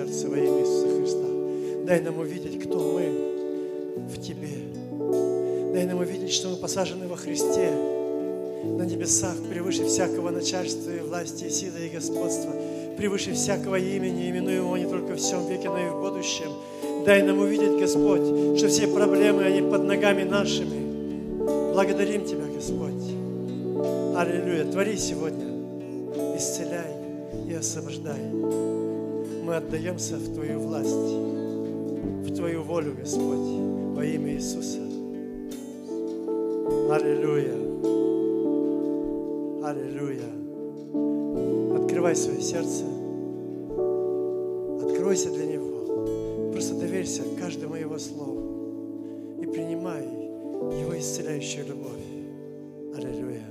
сердце во имя Иисуса Христа. Дай нам увидеть, кто мы в Тебе. Дай нам увидеть, что мы посажены во Христе на небесах, превыше всякого начальства и власти, и силы, и господства, превыше всякого имени, именуемого не только в всем веке, но и в будущем. Дай нам увидеть, Господь, что все проблемы, они под ногами нашими. Благодарим Тебя, Господь. Аллилуйя. Твори сегодня. Исцеляй и освобождай. Мы отдаемся в Твою власть, в Твою волю, Господь, во имя Иисуса. Аллилуйя. Аллилуйя. Открывай свое сердце. Откройся для Него. Просто доверься каждому Его слову и принимай Его исцеляющую любовь. Аллилуйя.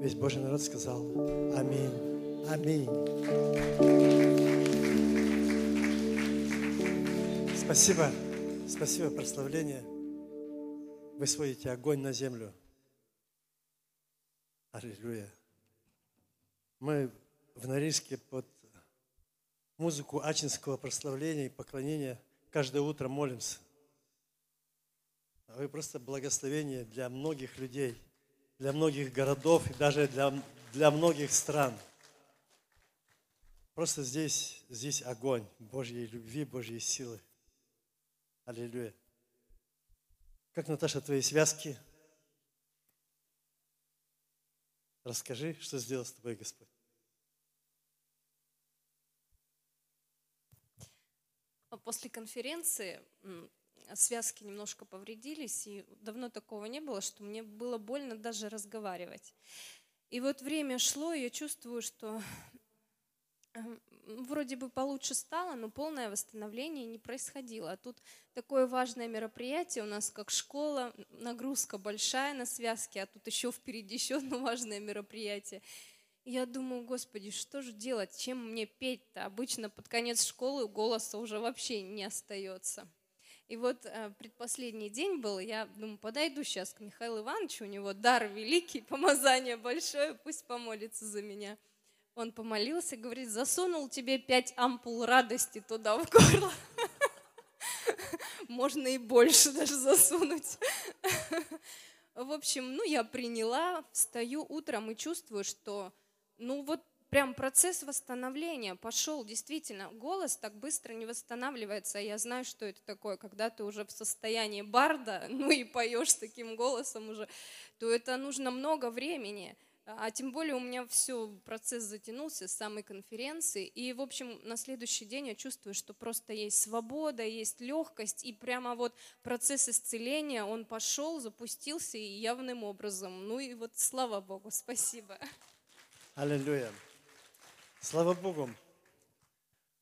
Весь Божий народ сказал Аминь. Аминь. Спасибо. Спасибо, прославление. Вы сводите огонь на землю. Аллилуйя. Мы в Норильске под музыку ачинского прославления и поклонения каждое утро молимся. Вы просто благословение для многих людей, для многих городов и даже для, для многих стран. Просто здесь, здесь огонь Божьей любви, Божьей силы. Аллилуйя. Как, Наташа, твои связки? Расскажи, что сделал с тобой Господь. После конференции связки немножко повредились, и давно такого не было, что мне было больно даже разговаривать. И вот время шло, и я чувствую, что вроде бы получше стало, но полное восстановление не происходило. А тут такое важное мероприятие у нас, как школа, нагрузка большая на связки, а тут еще впереди еще одно важное мероприятие. Я думаю, господи, что же делать, чем мне петь-то? Обычно под конец школы голоса уже вообще не остается. И вот э, предпоследний день был, я думаю, подойду сейчас к Михаилу Ивановичу, у него дар великий, помазание большое, пусть помолится за меня. Он помолился, говорит, засунул тебе пять ампул радости туда в горло. Можно и больше даже засунуть. В общем, ну я приняла, встаю утром и чувствую, что ну вот прям процесс восстановления пошел, действительно, голос так быстро не восстанавливается, я знаю, что это такое, когда ты уже в состоянии барда, ну и поешь таким голосом уже, то это нужно много времени. А тем более у меня все, процесс затянулся с самой конференции. И, в общем, на следующий день я чувствую, что просто есть свобода, есть легкость. И прямо вот процесс исцеления, он пошел, запустился и явным образом. Ну и вот слава Богу, спасибо. Аллилуйя. Слава Богу.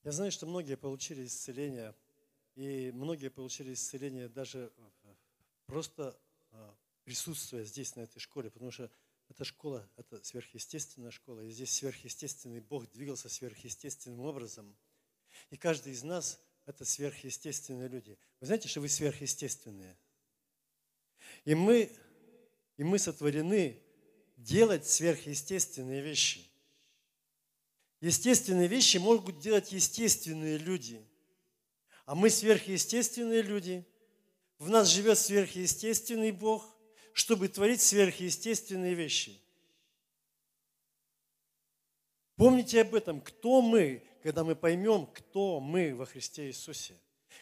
Я знаю, что многие получили исцеление, и многие получили исцеление даже просто а, присутствуя здесь, на этой школе, потому что эта школа, это сверхъестественная школа, и здесь сверхъестественный Бог двигался сверхъестественным образом. И каждый из нас – это сверхъестественные люди. Вы знаете, что вы сверхъестественные? И мы, и мы сотворены делать сверхъестественные вещи. Естественные вещи могут делать естественные люди. А мы сверхъестественные люди. В нас живет сверхъестественный Бог – чтобы творить сверхъестественные вещи. Помните об этом, кто мы, когда мы поймем, кто мы во Христе Иисусе.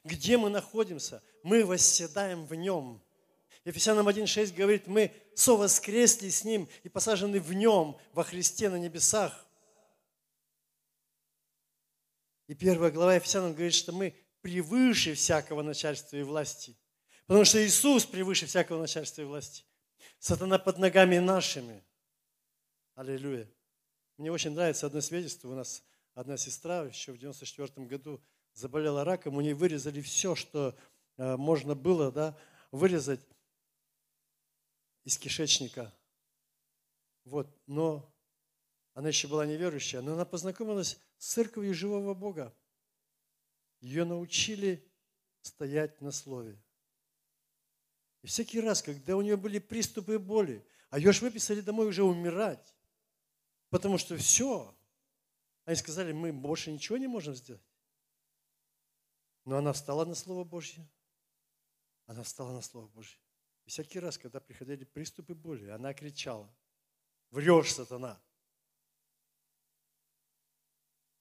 Где мы находимся? Мы восседаем в Нем. Ефесянам 1.6 говорит, мы совоскресли с Ним и посажены в Нем, во Христе на небесах. И первая глава Ефесянам говорит, что мы превыше всякого начальства и власти – Потому что Иисус превыше всякого начальства и власти. Сатана под ногами нашими. Аллилуйя. Мне очень нравится одно свидетельство. У нас одна сестра еще в 94 году заболела раком. У нее вырезали все, что э, можно было да, вырезать из кишечника. Вот. Но она еще была неверующая, но она познакомилась с церковью живого Бога. Ее научили стоять на слове. И всякий раз, когда у нее были приступы боли, а ее же выписали домой уже умирать, потому что все, они сказали, мы больше ничего не можем сделать. Но она встала на Слово Божье. Она встала на Слово Божье. И всякий раз, когда приходили приступы боли, она кричала, врешь, сатана.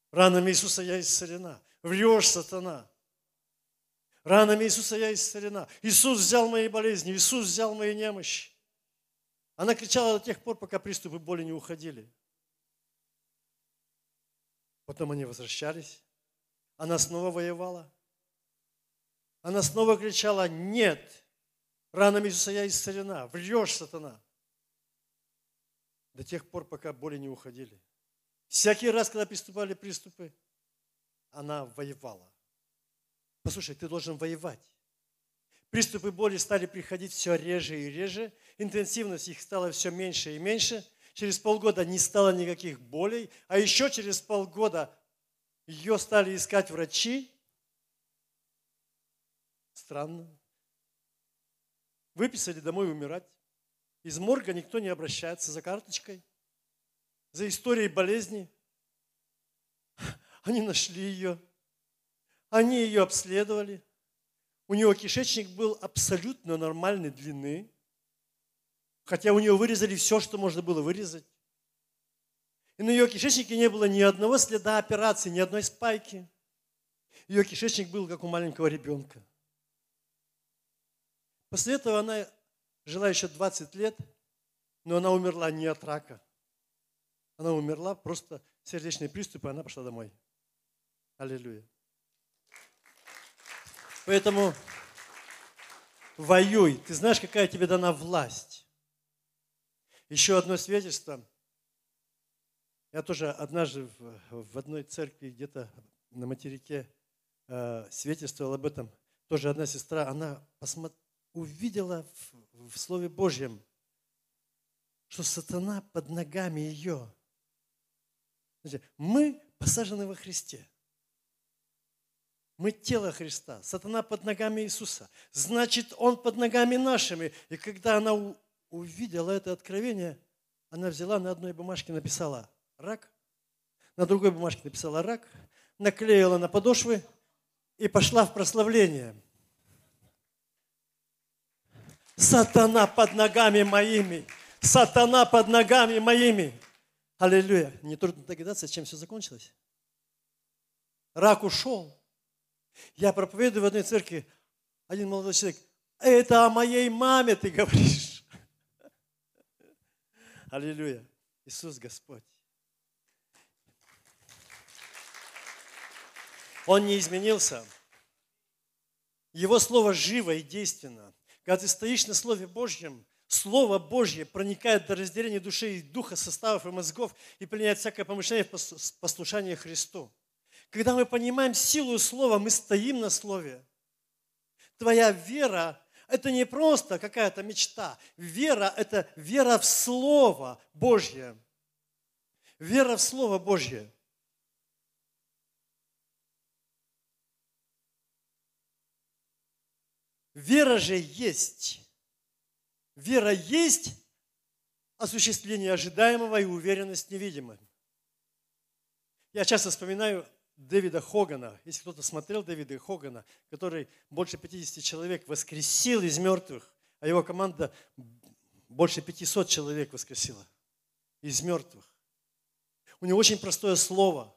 Ранами Иисуса я исцелена. Врешь, сатана. Ранами Иисуса я исцелена. Иисус взял мои болезни, Иисус взял мои немощи. Она кричала до тех пор, пока приступы боли не уходили. Потом они возвращались. Она снова воевала. Она снова кричала, нет, ранами Иисуса я исцелена. Врешь, сатана. До тех пор, пока боли не уходили. Всякий раз, когда приступали приступы, она воевала. Послушай, ты должен воевать. Приступы боли стали приходить все реже и реже, интенсивность их стала все меньше и меньше. Через полгода не стало никаких болей, а еще через полгода ее стали искать врачи. Странно. Выписали домой умирать. Из морга никто не обращается за карточкой, за историей болезни. Они нашли ее. Они ее обследовали. У нее кишечник был абсолютно нормальной длины, хотя у нее вырезали все, что можно было вырезать. И на ее кишечнике не было ни одного следа операции, ни одной спайки. Ее кишечник был как у маленького ребенка. После этого она жила еще 20 лет, но она умерла не от рака. Она умерла просто сердечный приступ, и она пошла домой. Аллилуйя. Поэтому воюй. Ты знаешь, какая тебе дана власть. Еще одно свидетельство. Я тоже однажды в, одной церкви где-то на материке э, свидетельствовал об этом. Тоже одна сестра, она посмотр... увидела в, в Слове Божьем, что сатана под ногами ее. Мы посажены во Христе. Мы тело Христа. Сатана под ногами Иисуса. Значит, Он под ногами нашими. И когда она увидела это откровение, она взяла на одной бумажке, написала рак, на другой бумажке написала рак, наклеила на подошвы и пошла в прославление. Сатана под ногами моими. Сатана под ногами моими. Аллилуйя. Не трудно догадаться, чем все закончилось. Рак ушел. Я проповедую в одной церкви, один молодой человек, это о моей маме ты говоришь. Аллилуйя. Иисус Господь. Он не изменился. Его Слово живо и действенно. Когда ты стоишь на Слове Божьем, Слово Божье проникает до разделения души и духа, составов и мозгов и пленяет всякое помышление в послушание Христу. Когда мы понимаем силу Слова, мы стоим на Слове. Твоя вера – это не просто какая-то мечта. Вера – это вера в Слово Божье. Вера в Слово Божье. Вера же есть. Вера есть осуществление ожидаемого и уверенность невидимой. Я часто вспоминаю Дэвида Хогана. Если кто-то смотрел Дэвида Хогана, который больше 50 человек воскресил из мертвых, а его команда больше 500 человек воскресила из мертвых. У него очень простое слово,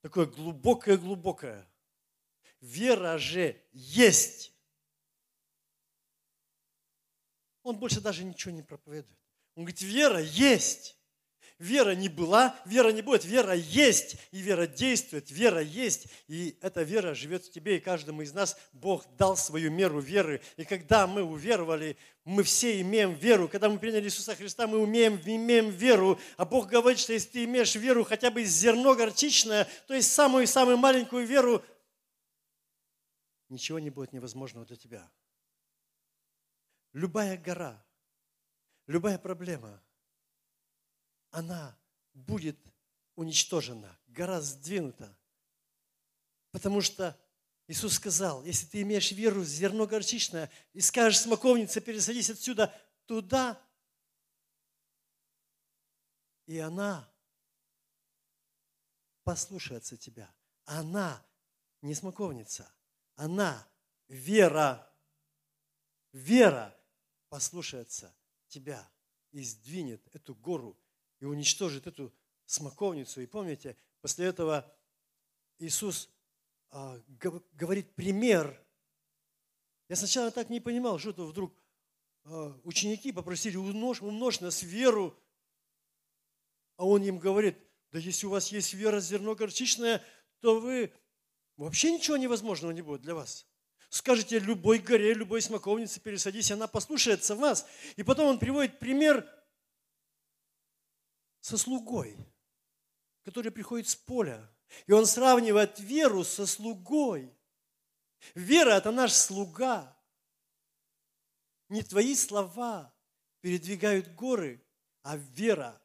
такое глубокое-глубокое. Вера же есть. Он больше даже ничего не проповедует. Он говорит, вера есть. Вера не была, вера не будет, вера есть, и вера действует, вера есть, и эта вера живет в тебе, и каждому из нас Бог дал свою меру веры. И когда мы уверовали, мы все имеем веру. Когда мы приняли Иисуса Христа, мы умеем, имеем веру. А Бог говорит, что если ты имеешь веру хотя бы зерно горчичное, то есть самую-самую маленькую веру, ничего не будет невозможного для тебя. Любая гора, любая проблема – она будет уничтожена, гора сдвинута. Потому что Иисус сказал, если ты имеешь веру, зерно горчичное, и скажешь смоковнице, пересадись отсюда туда, и она послушается тебя. Она не смоковница, она вера, вера послушается тебя и сдвинет эту гору и уничтожит эту смоковницу. И помните, после этого Иисус а, говорит пример. Я сначала так не понимал, что это вдруг а, ученики попросили умножь, умножь нас веру, а он им говорит, да если у вас есть вера зерно горчичное, то вы вообще ничего невозможного не будет для вас. Скажите любой горе, любой смоковнице пересадись, она послушается вас. И потом он приводит пример со слугой, который приходит с поля. И он сравнивает веру со слугой. Вера – это наш слуга. Не твои слова передвигают горы, а вера,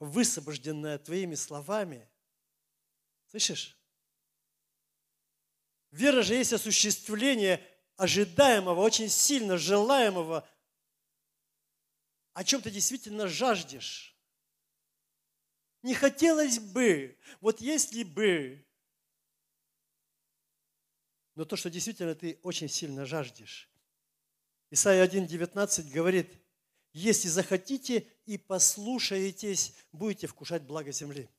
высвобожденная твоими словами. Слышишь? Вера же есть осуществление ожидаемого, очень сильно желаемого, о чем ты действительно жаждешь. Не хотелось бы, вот если бы. Но то, что действительно ты очень сильно жаждешь. Исайя 1.19 говорит, если захотите и послушаетесь, будете вкушать благо земли.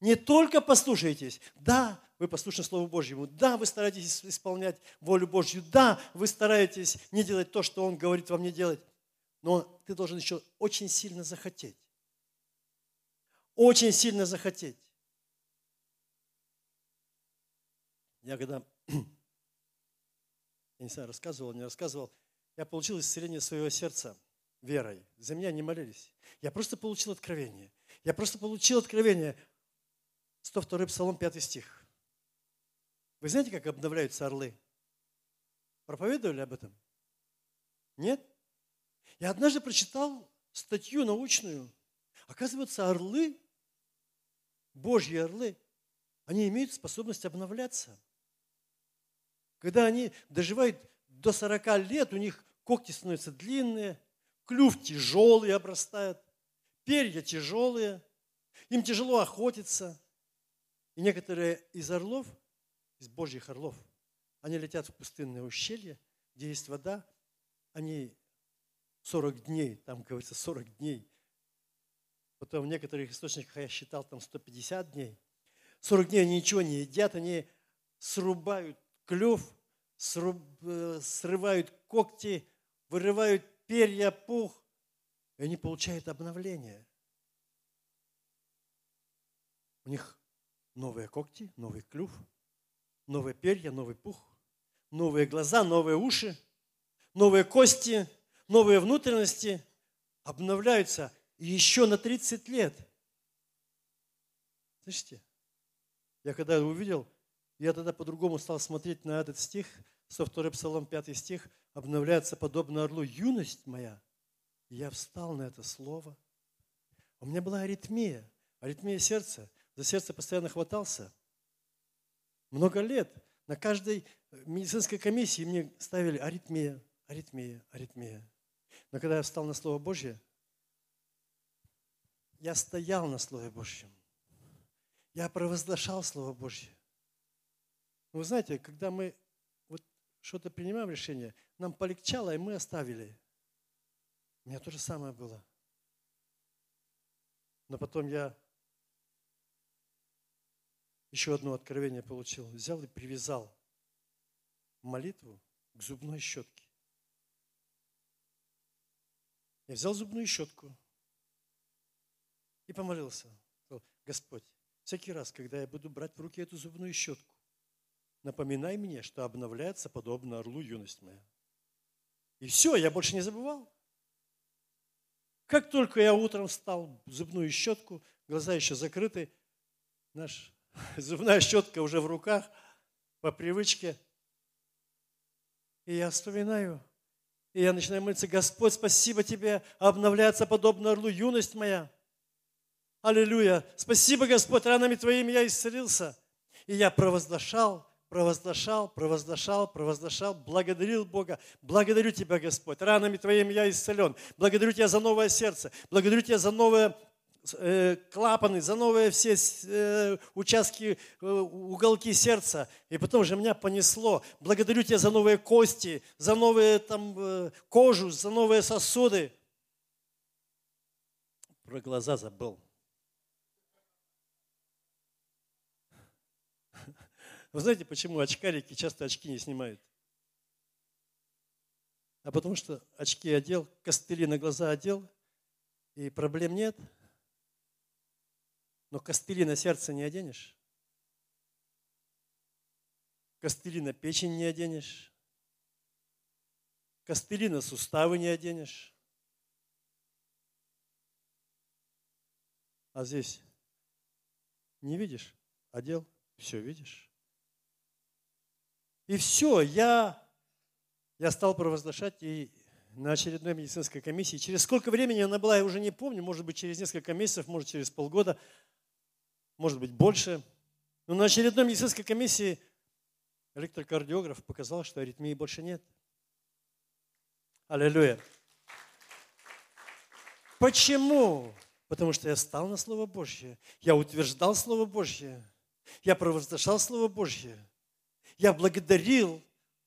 Не только послушаетесь, да, вы послушны Слову Божьему, да, вы стараетесь исполнять волю Божью, да, вы стараетесь не делать то, что Он говорит вам не делать, но ты должен еще очень сильно захотеть очень сильно захотеть. Я когда, я не знаю, рассказывал, не рассказывал, я получил исцеление своего сердца верой. За меня не молились. Я просто получил откровение. Я просто получил откровение. 102 Псалом, 5 стих. Вы знаете, как обновляются орлы? Проповедовали об этом? Нет? Я однажды прочитал статью научную. Оказывается, орлы Божьи орлы, они имеют способность обновляться. Когда они доживают до 40 лет, у них когти становятся длинные, клюв тяжелый обрастает, перья тяжелые, им тяжело охотиться. И некоторые из орлов, из божьих орлов, они летят в пустынное ущелье, где есть вода, они 40 дней, там говорится 40 дней, Потом в некоторых источниках я считал там 150 дней. 40 дней они ничего не едят, они срубают клюв, сруб, э, срывают когти, вырывают перья, пух, и они получают обновление. У них новые когти, новый клюв, новые перья, новый пух, новые глаза, новые уши, новые кости, новые внутренности обновляются еще на 30 лет. Слышите? Я когда увидел, я тогда по-другому стал смотреть на этот стих, 102 Псалом, 5 стих, обновляется подобно орлу юность моя. Я встал на это слово. У меня была аритмия, аритмия сердца. За сердце постоянно хватался. Много лет на каждой медицинской комиссии мне ставили аритмия, аритмия, аритмия. Но когда я встал на Слово Божье, я стоял на Слове Божьем. Я провозглашал Слово Божье. Вы знаете, когда мы вот что-то принимаем решение, нам полегчало, и мы оставили. У меня то же самое было. Но потом я еще одно откровение получил. Взял и привязал молитву к зубной щетке. Я взял зубную щетку и помолился. Господь, всякий раз, когда я буду брать в руки эту зубную щетку, напоминай мне, что обновляется подобно орлу юность моя. И все, я больше не забывал. Как только я утром встал, зубную щетку, глаза еще закрыты, наш зубная щетка уже в руках, по привычке. И я вспоминаю, и я начинаю молиться, Господь, спасибо Тебе, обновляется подобно орлу юность моя. Аллилуйя. Спасибо, Господь, ранами Твоими я исцелился. И я провозглашал, провозглашал, провозглашал, провозглашал, благодарил Бога. Благодарю Тебя, Господь, ранами Твоими я исцелен. Благодарю Тебя за новое сердце. Благодарю Тебя за новое э, клапаны, за новые все э, участки, э, уголки сердца. И потом же меня понесло. Благодарю Тебя за новые кости, за новые там кожу, за новые сосуды. Про глаза забыл. Вы знаете, почему очкарики часто очки не снимают? А потому что очки одел, костыли на глаза одел, и проблем нет. Но костыли на сердце не оденешь. Костыли на печень не оденешь. Костыли на суставы не оденешь. А здесь не видишь? Одел, все видишь. И все, я, я стал провозглашать и на очередной медицинской комиссии. Через сколько времени она была, я уже не помню, может быть, через несколько месяцев, может, через полгода, может быть, больше. Но на очередной медицинской комиссии электрокардиограф показал, что аритмии больше нет. Аллилуйя. Почему? Потому что я стал на Слово Божье. Я утверждал Слово Божье. Я провозглашал Слово Божье. Я благодарил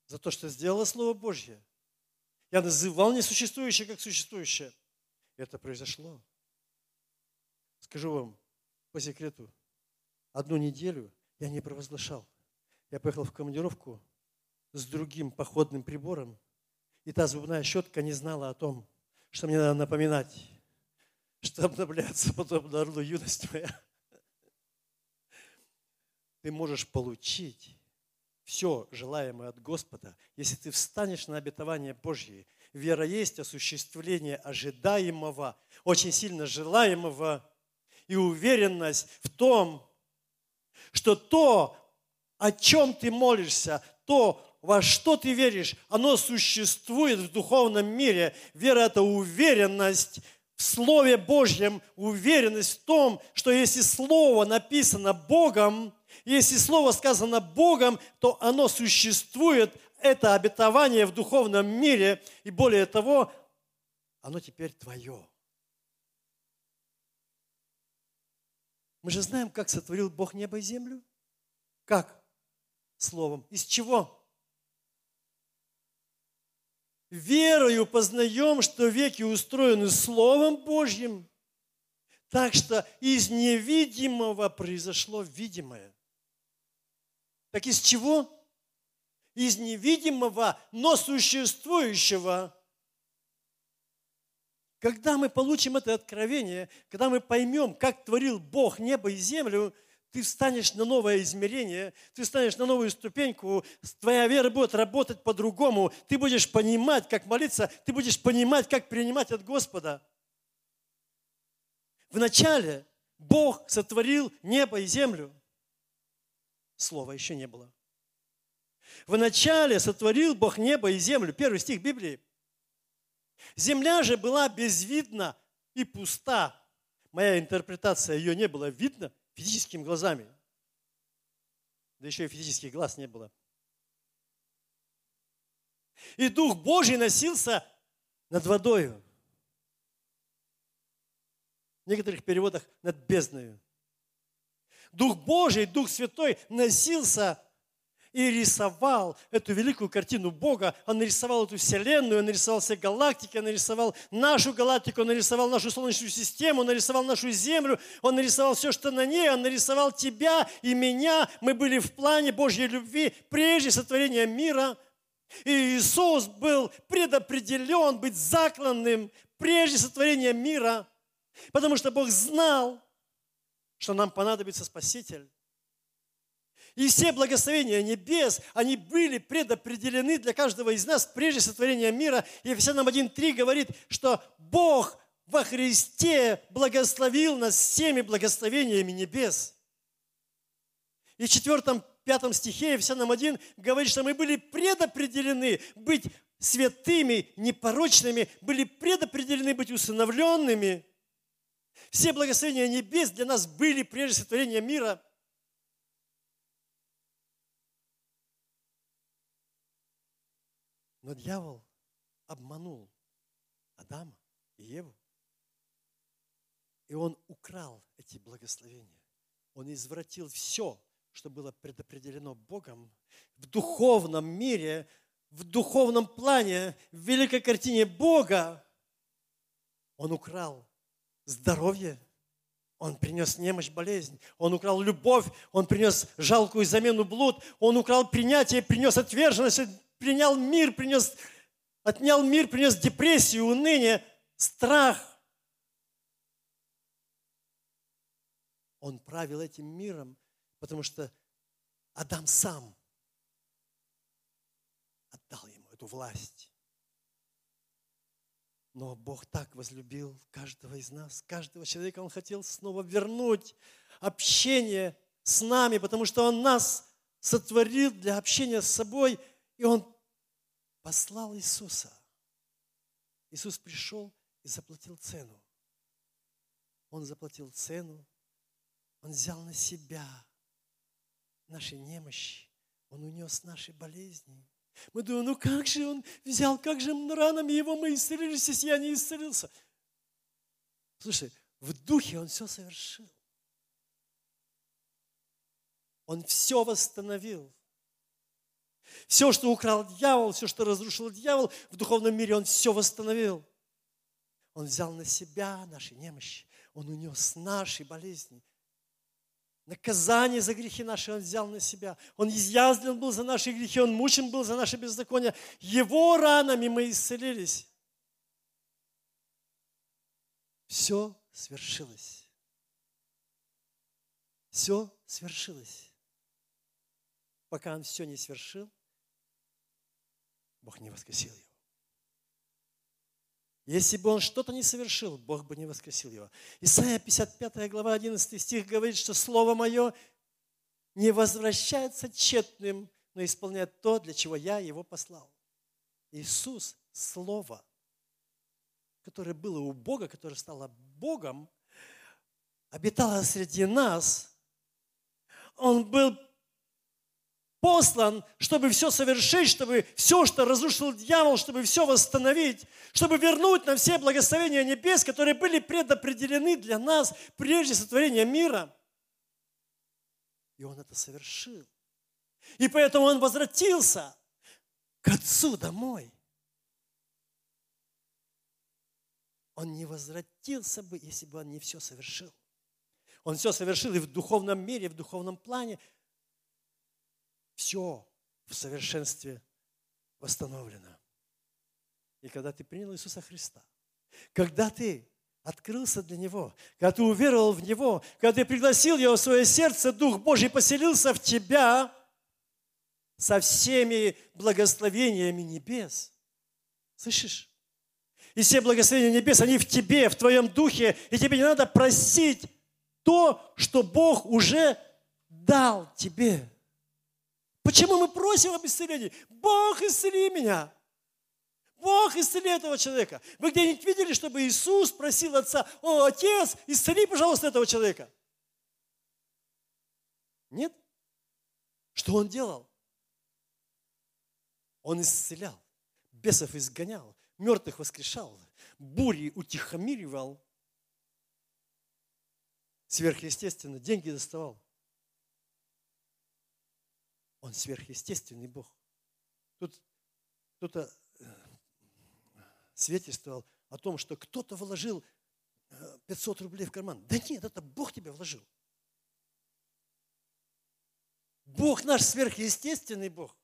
за то, что сделало Слово Божье. Я называл несуществующее как существующее. Это произошло. Скажу вам по секрету, одну неделю я не провозглашал. Я поехал в командировку с другим походным прибором, и та зубная щетка не знала о том, что мне надо напоминать, что обновляется подобно орлу юность моя. Ты можешь получить все желаемое от Господа, если ты встанешь на обетование Божье, вера есть осуществление ожидаемого, очень сильно желаемого, и уверенность в том, что то, о чем ты молишься, то, во что ты веришь, оно существует в духовном мире. Вера – это уверенность в Слове Божьем, уверенность в том, что если Слово написано Богом, если Слово сказано Богом, то оно существует, это обетование в духовном мире, и более того, оно теперь твое. Мы же знаем, как сотворил Бог небо и землю. Как? Словом. Из чего? Верою познаем, что веки устроены Словом Божьим. Так что из невидимого произошло видимое. Так из чего? Из невидимого, но существующего. Когда мы получим это откровение, когда мы поймем, как творил Бог небо и землю, ты встанешь на новое измерение, ты встанешь на новую ступеньку, твоя вера будет работать по-другому, ты будешь понимать, как молиться, ты будешь понимать, как принимать от Господа. Вначале Бог сотворил небо и землю. Слова еще не было. Вначале сотворил Бог небо и землю. Первый стих Библии. Земля же была безвидна и пуста. Моя интерпретация, ее не было видно физическими глазами. Да еще и физических глаз не было. И Дух Божий носился над водою. В некоторых переводах над бездною. Дух Божий, Дух Святой носился и рисовал эту великую картину Бога. Он нарисовал эту вселенную, он нарисовал все галактики, он нарисовал нашу галактику, он нарисовал нашу Солнечную систему, он нарисовал нашу Землю, он нарисовал все, что на ней, он нарисовал тебя и меня. Мы были в плане Божьей любви прежде сотворения мира. И Иисус был предопределен быть закланным прежде сотворения мира, потому что Бог знал, что нам понадобится Спаситель. И все благословения небес, они были предопределены для каждого из нас прежде сотворения мира. И Ефесянам 1.3 говорит, что Бог во Христе благословил нас всеми благословениями небес. И в четвертом, пятом стихе Ефесянам 1 говорит, что мы были предопределены быть святыми, непорочными, были предопределены быть усыновленными. Все благословения небес для нас были прежде сотворения мира – Но дьявол обманул Адама и Еву. И он украл эти благословения. Он извратил все, что было предопределено Богом в духовном мире, в духовном плане, в великой картине Бога. Он украл здоровье, он принес немощь, болезнь. Он украл любовь, он принес жалкую замену блуд. Он украл принятие, принес отверженность, принял мир, принес, отнял мир, принес депрессию, уныние, страх. Он правил этим миром, потому что Адам сам отдал ему эту власть. Но Бог так возлюбил каждого из нас, каждого человека. Он хотел снова вернуть общение с нами, потому что Он нас сотворил для общения с собой – и он послал Иисуса. Иисус пришел и заплатил цену. Он заплатил цену, Он взял на себя наши немощи, Он унес наши болезни. Мы думаем, ну как же Он взял, как же ранами Его мы исцелились, если я не исцелился? Слушай, в духе Он все совершил. Он все восстановил. Все, что украл дьявол, все, что разрушил дьявол, в духовном мире он все восстановил. Он взял на себя наши немощи. Он унес наши болезни. Наказание за грехи наши Он взял на себя. Он изъязвлен был за наши грехи, Он мучен был за наши беззакония. Его ранами мы исцелились. Все свершилось. Все свершилось. Пока Он все не свершил, Бог не воскресил его. Если бы он что-то не совершил, Бог бы не воскресил его. Исайя 55 глава 11 стих говорит, что Слово Мое не возвращается тщетным, но исполняет то, для чего я его послал. Иисус – Слово, которое было у Бога, которое стало Богом, обитало среди нас. Он был послан, чтобы все совершить, чтобы все, что разрушил дьявол, чтобы все восстановить, чтобы вернуть нам все благословения небес, которые были предопределены для нас прежде сотворения мира. И он это совершил. И поэтому он возвратился к Отцу домой. Он не возвратился бы, если бы он не все совершил. Он все совершил и в духовном мире, и в духовном плане – все в совершенстве восстановлено. И когда ты принял Иисуса Христа, когда ты открылся для него, когда ты уверовал в него, когда ты пригласил его в свое сердце, Дух Божий поселился в тебя со всеми благословениями небес. Слышишь? И все благословения небес, они в тебе, в твоем духе, и тебе не надо просить то, что Бог уже дал тебе. Почему мы просим об исцелении? Бог, исцели меня. Бог исцели этого человека. Вы где-нибудь видели, чтобы Иисус просил Отца, о, Отец, исцели, пожалуйста, этого человека? Нет? Что Он делал? Он исцелял, бесов изгонял, мертвых воскрешал, бури утихомиривал, сверхъестественно деньги доставал. Он сверхъестественный Бог. Тут кто-то свидетельствовал о том, что кто-то вложил 500 э, рублей в карман. Да нет, это Бог тебе вложил. Бог наш сверхъестественный Бог.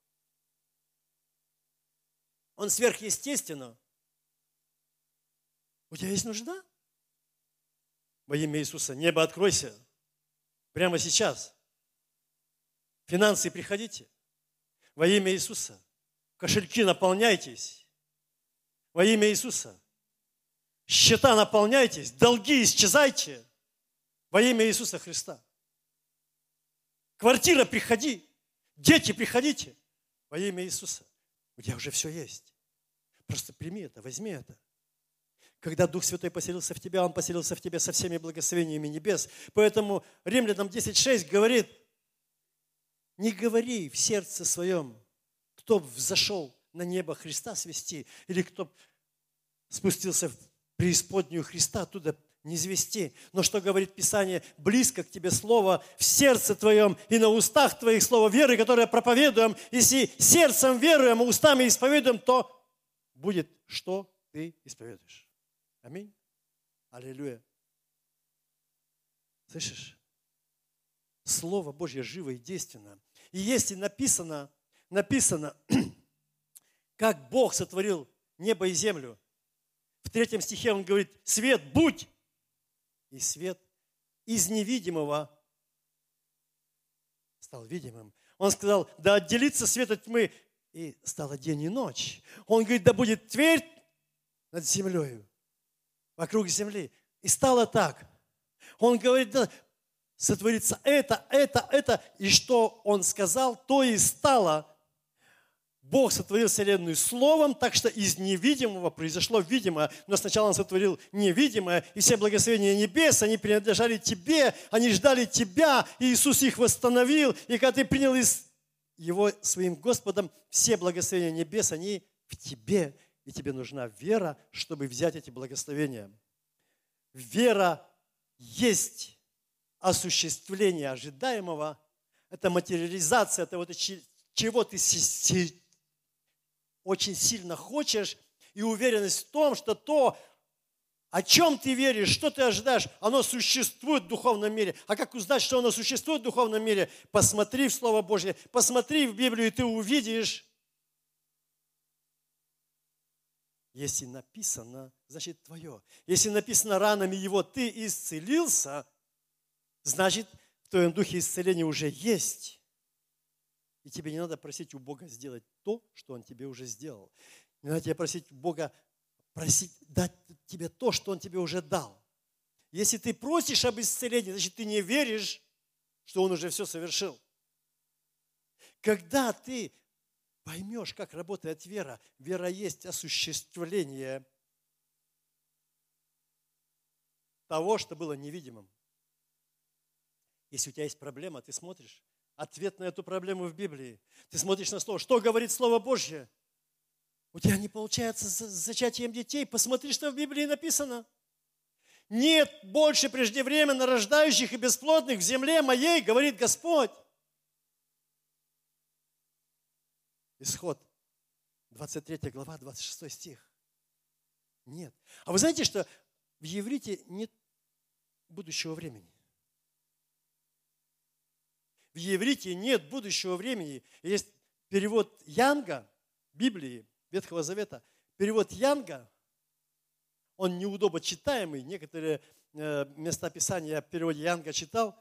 Он сверхъестественно. У тебя есть нужда? Во имя Иисуса, небо откройся. Прямо сейчас. Финансы приходите. Во имя Иисуса. Кошельки наполняйтесь во имя Иисуса. Счета наполняйтесь, долги исчезайте во имя Иисуса Христа. Квартира приходи, дети приходите во имя Иисуса. У тебя уже все есть. Просто прими это, возьми это. Когда Дух Святой поселился в тебя, Он поселился в тебе со всеми благословениями небес. Поэтому Римлянам 10.6 говорит, не говори в сердце своем, кто взошел на небо Христа свести, или кто спустился в преисподнюю Христа, оттуда не звести. Но что говорит Писание? Близко к тебе Слово в сердце твоем и на устах твоих Слово веры, которое проповедуем. Если сердцем веруем, а устами исповедуем, то будет, что ты исповедуешь. Аминь. Аллилуйя. Слышишь? Слово Божье живо и действенно. И если написано, написано, как Бог сотворил небо и землю. В третьем стихе он говорит, свет будь! И свет из невидимого стал видимым. Он сказал, да отделится свет от тьмы, и стало день и ночь. Он говорит, да будет твердь над землей, вокруг земли. И стало так. Он говорит, да, сотворится это, это, это. И что он сказал, то и стало. Бог сотворил Вселенную Словом, так что из невидимого произошло видимое. Но сначала Он сотворил невидимое, и все благословения небес, они принадлежали Тебе, они ждали Тебя, и Иисус их восстановил. И когда Ты принял Его своим Господом, все благословения небес, они в Тебе. И тебе нужна вера, чтобы взять эти благословения. Вера есть осуществление ожидаемого, это материализация, это вот чего ты очень сильно хочешь, и уверенность в том, что то, о чем ты веришь, что ты ожидаешь, оно существует в духовном мире. А как узнать, что оно существует в духовном мире? Посмотри в Слово Божье, посмотри в Библию, и ты увидишь. Если написано, значит твое. Если написано ранами его ты исцелился, значит в твоем духе исцеление уже есть. И тебе не надо просить у Бога сделать то, что Он тебе уже сделал. Не надо тебе просить у Бога просить, дать тебе то, что Он тебе уже дал. Если ты просишь об исцелении, значит, ты не веришь, что Он уже все совершил. Когда ты поймешь, как работает вера, вера есть осуществление того, что было невидимым. Если у тебя есть проблема, ты смотришь, ответ на эту проблему в Библии. Ты смотришь на Слово. Что говорит Слово Божье? У тебя не получается с зачатием детей. Посмотри, что в Библии написано. Нет больше преждевременно рождающих и бесплодных в земле моей, говорит Господь. Исход, 23 глава, 26 стих. Нет. А вы знаете, что в еврите нет будущего времени? В еврите нет будущего времени. Есть перевод Янга, Библии, Ветхого Завета, перевод Янга, он неудобочитаемый. Некоторые э, места Писания я в переводе Янга читал,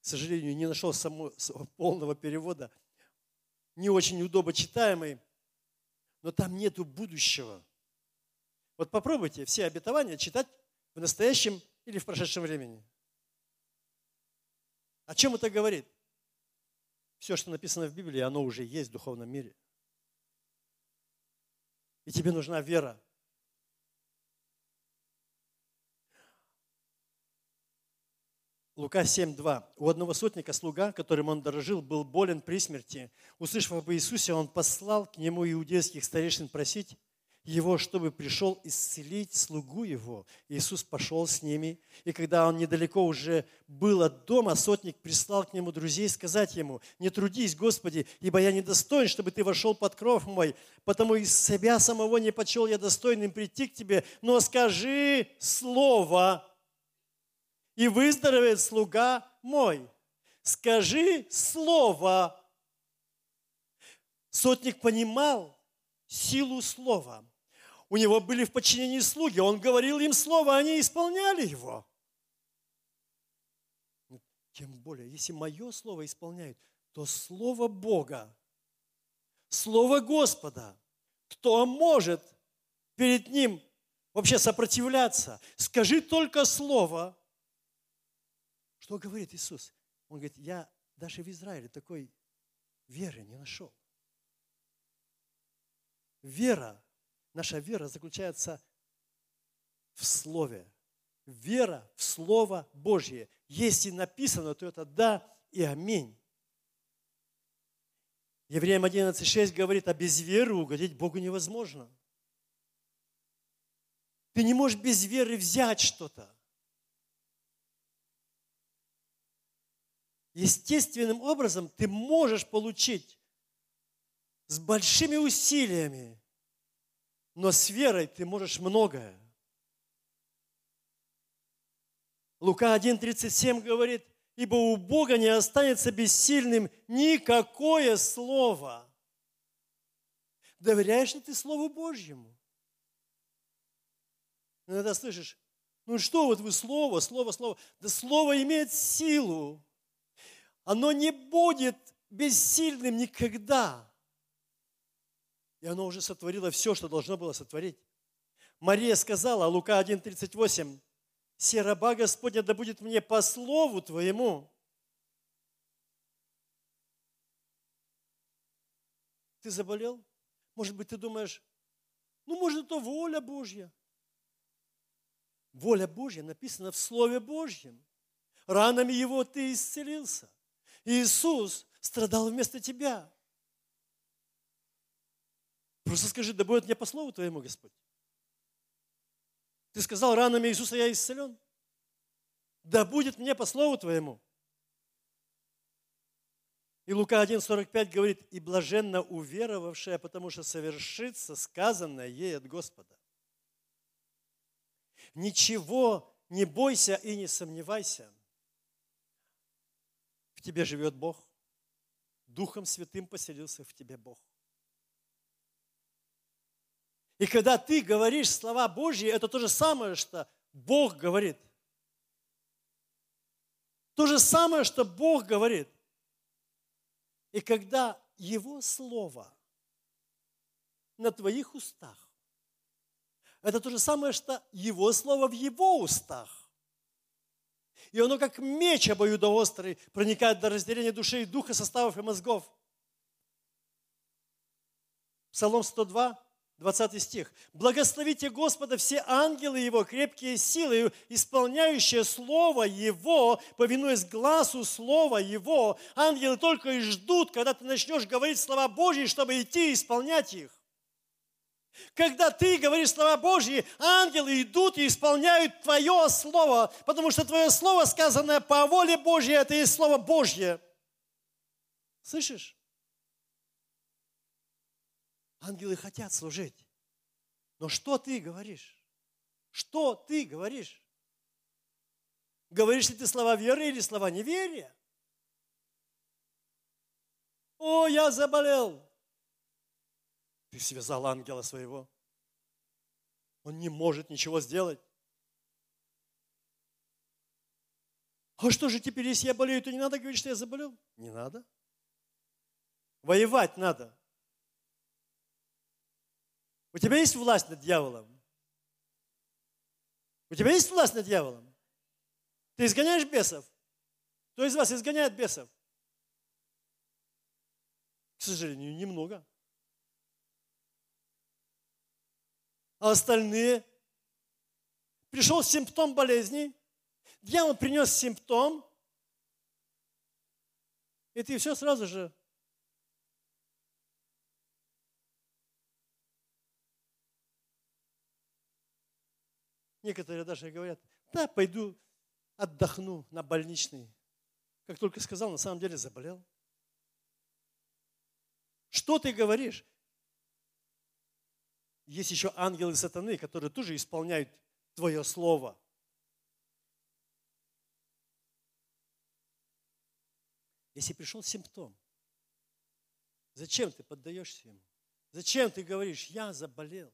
к сожалению, не нашел само, полного перевода. Не очень удобочитаемый, но там нету будущего. Вот попробуйте все обетования читать в настоящем или в прошедшем времени. О чем это говорит? Все, что написано в Библии, оно уже есть в духовном мире. И тебе нужна вера. Лука 7.2. У одного сотника слуга, которым он дорожил, был болен при смерти. Услышав об Иисусе, он послал к нему иудейских старейшин просить его, чтобы пришел исцелить слугу его. Иисус пошел с ними, и когда он недалеко уже был от дома, сотник прислал к нему друзей сказать ему, «Не трудись, Господи, ибо я недостоин, чтобы ты вошел под кров мой, потому из себя самого не почел я достойным прийти к тебе, но скажи слово, и выздоровеет слуга мой». Скажи слово. Сотник понимал силу слова. У него были в подчинении слуги. Он говорил им слово, они исполняли его. Тем более, если мое слово исполняют, то слово Бога, слово Господа, кто может перед Ним вообще сопротивляться? Скажи только слово. Что говорит Иисус? Он говорит, я даже в Израиле такой веры не нашел. Вера Наша вера заключается в Слове. Вера в Слово Божье. Если написано, то это да и аминь. Евреям 11.6 говорит, а без веры угодить Богу невозможно. Ты не можешь без веры взять что-то. Естественным образом ты можешь получить с большими усилиями но с верой ты можешь многое. Лука 1.37 говорит, ибо у Бога не останется бессильным никакое слово. Доверяешь ли ты Слову Божьему? Иногда слышишь, ну что вот вы Слово, Слово, Слово. Да Слово имеет силу. Оно не будет бессильным никогда. И оно уже сотворило все, что должно было сотворить. Мария сказала, Лука 1.38, «Се Господня да будет мне по слову Твоему». Ты заболел? Может быть, ты думаешь, ну, может, это воля Божья. Воля Божья написана в Слове Божьем. Ранами Его ты исцелился. Иисус страдал вместо тебя. Просто скажи, да будет мне по слову Твоему, Господь. Ты сказал, ранами Иисуса я исцелен. Да будет мне по слову Твоему. И Лука 1,45 говорит, и блаженно уверовавшая, потому что совершится сказанное ей от Господа. Ничего не бойся и не сомневайся. В тебе живет Бог. Духом Святым поселился в тебе Бог. И когда ты говоришь слова Божьи, это то же самое, что Бог говорит. То же самое, что Бог говорит. И когда Его Слово на твоих устах, это то же самое, что Его Слово в Его устах. И оно как меч обоюдоострый проникает до разделения души и духа, составов и мозгов. Псалом 102, 20 стих. «Благословите Господа все ангелы Его, крепкие силы, исполняющие Слово Его, повинуясь глазу Слова Его». Ангелы только и ждут, когда ты начнешь говорить слова Божьи, чтобы идти и исполнять их. Когда ты говоришь слова Божьи, ангелы идут и исполняют твое слово, потому что твое слово, сказанное по воле Божьей, это и слово Божье. Слышишь? Ангелы хотят служить. Но что ты говоришь? Что ты говоришь? Говоришь ли ты слова веры или слова неверия? О, я заболел. Ты связал ангела своего. Он не может ничего сделать. А что же теперь, если я болею, то не надо говорить, что я заболел? Не надо. Воевать надо. У тебя есть власть над дьяволом? У тебя есть власть над дьяволом? Ты изгоняешь бесов? Кто из вас изгоняет бесов? К сожалению, немного. А остальные? Пришел симптом болезни, дьявол принес симптом, и ты все сразу же Некоторые даже говорят, да, пойду отдохну на больничный. Как только сказал, на самом деле заболел. Что ты говоришь? Есть еще ангелы сатаны, которые тоже исполняют твое слово. Если пришел симптом, зачем ты поддаешься ему? Зачем ты говоришь, я заболел?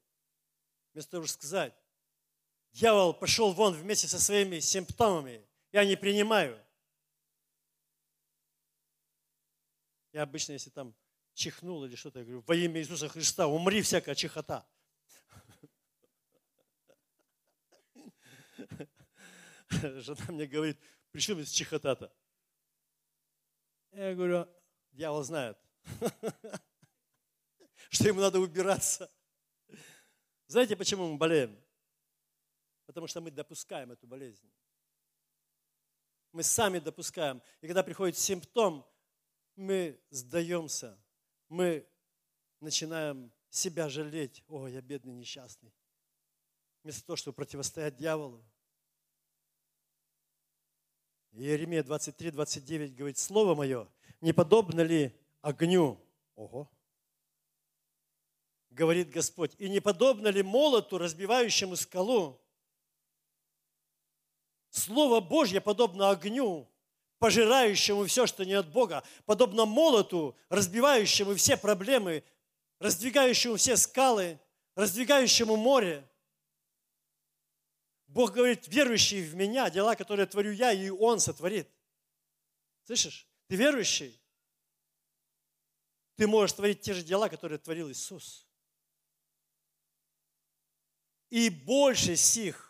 Вместо того, чтобы сказать, Дьявол пошел вон вместе со своими симптомами. Я не принимаю. Я обычно, если там чихнул или что-то, я говорю, во имя Иисуса Христа, умри всякая чихота. Жена мне говорит, при чем здесь чихота-то? Я говорю, дьявол знает, что ему надо убираться. Знаете, почему мы болеем? Потому что мы допускаем эту болезнь. Мы сами допускаем. И когда приходит симптом, мы сдаемся. Мы начинаем себя жалеть. О, я бедный, несчастный. Вместо того, чтобы противостоять дьяволу. Иеремия 23, 29 говорит, Слово мое, не подобно ли огню? Ого! Говорит Господь, и не подобно ли молоту, разбивающему скалу? Слово Божье подобно огню, пожирающему все, что не от Бога, подобно молоту, разбивающему все проблемы, раздвигающему все скалы, раздвигающему море. Бог говорит, верующий в меня, дела, которые творю я, и Он сотворит. Слышишь? Ты верующий? Ты можешь творить те же дела, которые творил Иисус. И больше сих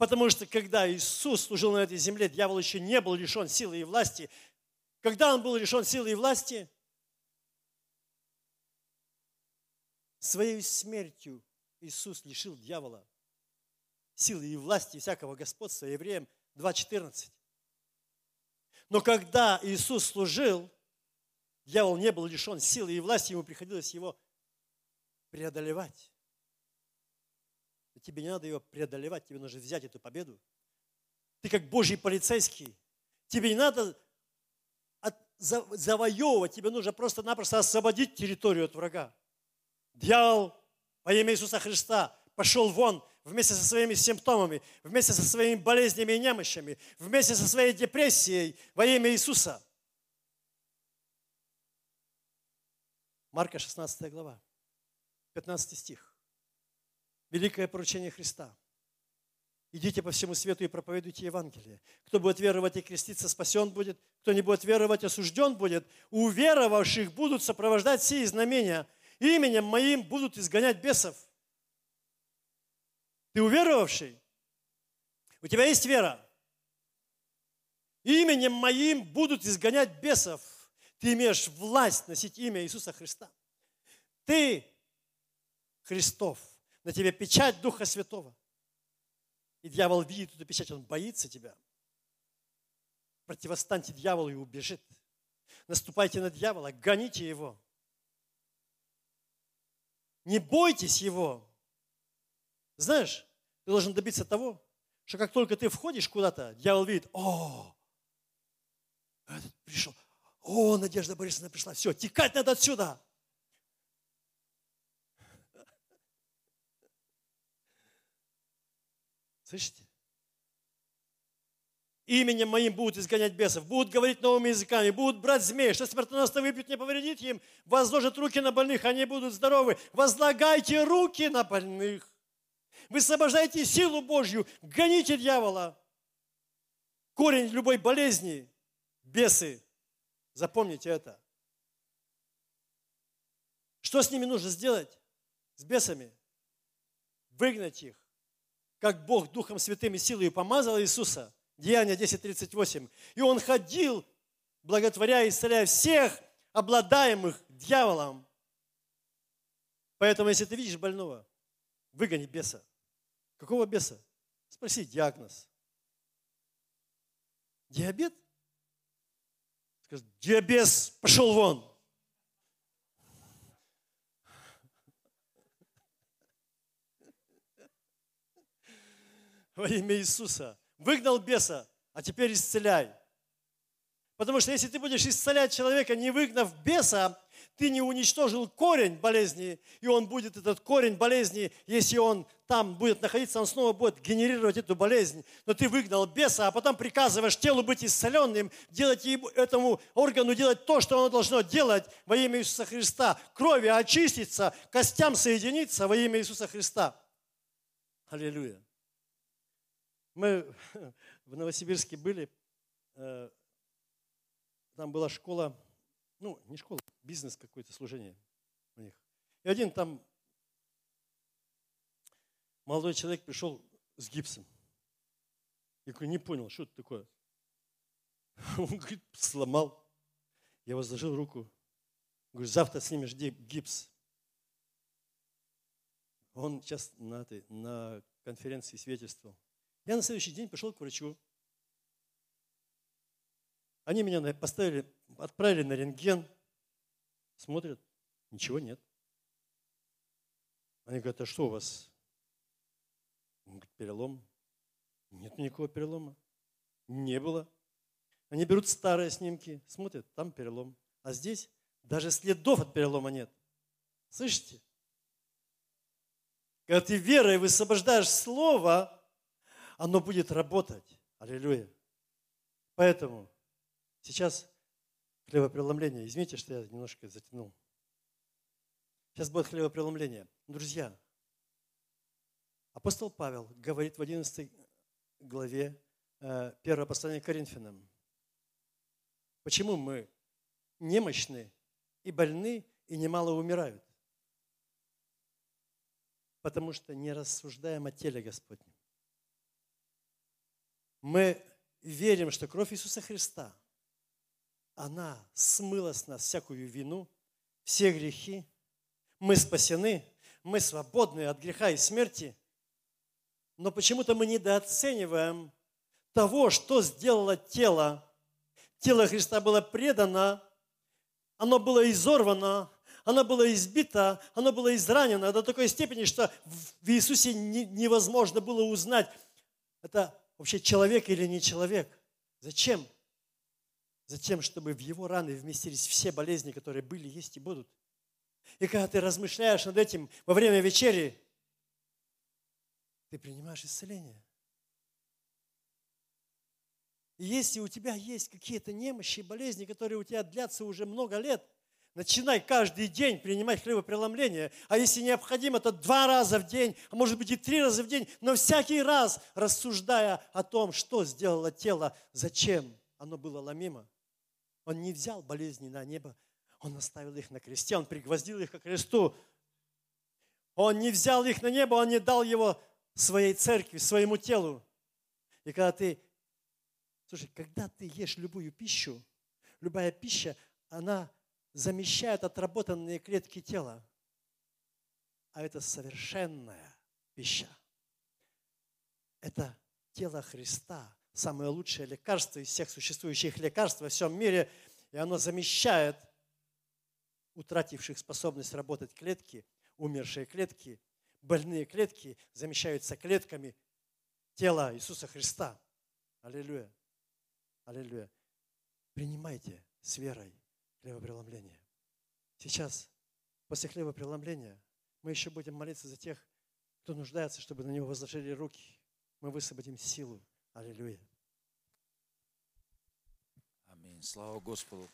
Потому что когда Иисус служил на этой земле, дьявол еще не был лишен силы и власти. Когда он был лишен силы и власти? Своей смертью Иисус лишил дьявола силы и власти и всякого господства. Евреям 2.14. Но когда Иисус служил, дьявол не был лишен силы и власти, ему приходилось его преодолевать тебе не надо ее преодолевать, тебе нужно взять эту победу. Ты как Божий полицейский. Тебе не надо от, за, завоевывать, тебе нужно просто-напросто освободить территорию от врага. Дьявол во имя Иисуса Христа пошел вон вместе со своими симптомами, вместе со своими болезнями и немощами, вместе со своей депрессией во имя Иисуса. Марка 16 глава, 15 стих. Великое поручение Христа. Идите по всему свету и проповедуйте Евангелие. Кто будет веровать и креститься, спасен будет. Кто не будет веровать, осужден будет. У веровавших будут сопровождать сии знамения. Именем моим будут изгонять бесов. Ты уверовавший? У тебя есть вера. Именем моим будут изгонять бесов. Ты имеешь власть носить имя Иисуса Христа. Ты Христов на тебе печать Духа Святого. И дьявол видит эту печать, он боится тебя. Противостаньте дьяволу и убежит. Наступайте на дьявола, гоните его. Не бойтесь его. Знаешь, ты должен добиться того, что как только ты входишь куда-то, дьявол видит, о, этот пришел, о, Надежда Борисовна пришла, все, текать надо отсюда. Слышите? именем моим будут изгонять бесов, будут говорить новыми языками, будут брать змей, что смертоносно выпьют, не повредит им, возложат руки на больных, они будут здоровы. Возлагайте руки на больных. Высвобождайте силу Божью, гоните дьявола. Корень любой болезни – бесы. Запомните это. Что с ними нужно сделать? С бесами? Выгнать их, как Бог Духом Святым и силой помазал Иисуса. Деяние 10.38. И Он ходил, благотворя и исцеляя всех обладаемых дьяволом. Поэтому, если ты видишь больного, выгони беса. Какого беса? Спроси диагноз. Диабет? Скажет, диабес, пошел вон. Во имя Иисуса. Выгнал беса, а теперь исцеляй. Потому что если ты будешь исцелять человека, не выгнав беса, ты не уничтожил корень болезни, и он будет, этот корень болезни, если он там будет находиться, он снова будет генерировать эту болезнь. Но ты выгнал беса, а потом приказываешь телу быть исцеленным, делать этому органу делать то, что оно должно делать во имя Иисуса Христа. Крови очиститься, костям соединиться во имя Иисуса Христа. Аллилуйя. Мы в Новосибирске были, э, там была школа ну, не школа, бизнес какое-то служение у них. И один там молодой человек пришел с гипсом. Я говорю, не понял, что это такое? Он говорит, сломал. Я возложил руку. Говорю, завтра снимешь гипс. Он сейчас на, этой, на конференции свидетельствовал. Я на следующий день пошел к врачу. Они меня поставили, отправили на рентген, смотрят, ничего нет. Они говорят, а что у вас? Он говорит, перелом. Нет никакого перелома. Не было. Они берут старые снимки, смотрят, там перелом. А здесь даже следов от перелома нет. Слышите? Когда ты верой высвобождаешь Слово, оно будет работать. Аллилуйя. Поэтому Сейчас хлебопреломление. Извините, что я немножко затянул. Сейчас будет хлебопреломление. Друзья, апостол Павел говорит в 11 главе э, первого послания к Коринфянам. Почему мы немощны и больны, и немало умирают? Потому что не рассуждаем о теле Господнем. Мы верим, что кровь Иисуса Христа – она смыла с нас всякую вину, все грехи. Мы спасены, мы свободны от греха и смерти. Но почему-то мы недооцениваем того, что сделало тело. Тело Христа было предано, оно было изорвано, оно было избито, оно было изранено до такой степени, что в Иисусе невозможно было узнать, это вообще человек или не человек. Зачем? Затем, чтобы в его раны вместились все болезни, которые были, есть и будут. И когда ты размышляешь над этим во время вечери, ты принимаешь исцеление. И если у тебя есть какие-то немощи, болезни, которые у тебя длятся уже много лет, начинай каждый день принимать хлебопреломление. А если необходимо, то два раза в день, а может быть и три раза в день, но всякий раз рассуждая о том, что сделало тело, зачем оно было ломимо. Он не взял болезни на небо, он оставил их на кресте, он пригвоздил их к кресту. Он не взял их на небо, он не дал его своей церкви, своему телу. И когда ты, слушай, когда ты ешь любую пищу, любая пища, она замещает отработанные клетки тела. А это совершенная пища. Это тело Христа, самое лучшее лекарство из всех существующих лекарств во всем мире, и оно замещает утративших способность работать клетки, умершие клетки, больные клетки замещаются клетками тела Иисуса Христа. Аллилуйя. Аллилуйя. Принимайте с верой хлебопреломления. Сейчас, после хлебопреломления, мы еще будем молиться за тех, кто нуждается, чтобы на него возложили руки. Мы высвободим силу. Аллилуйя. Аминь. Слава Господу.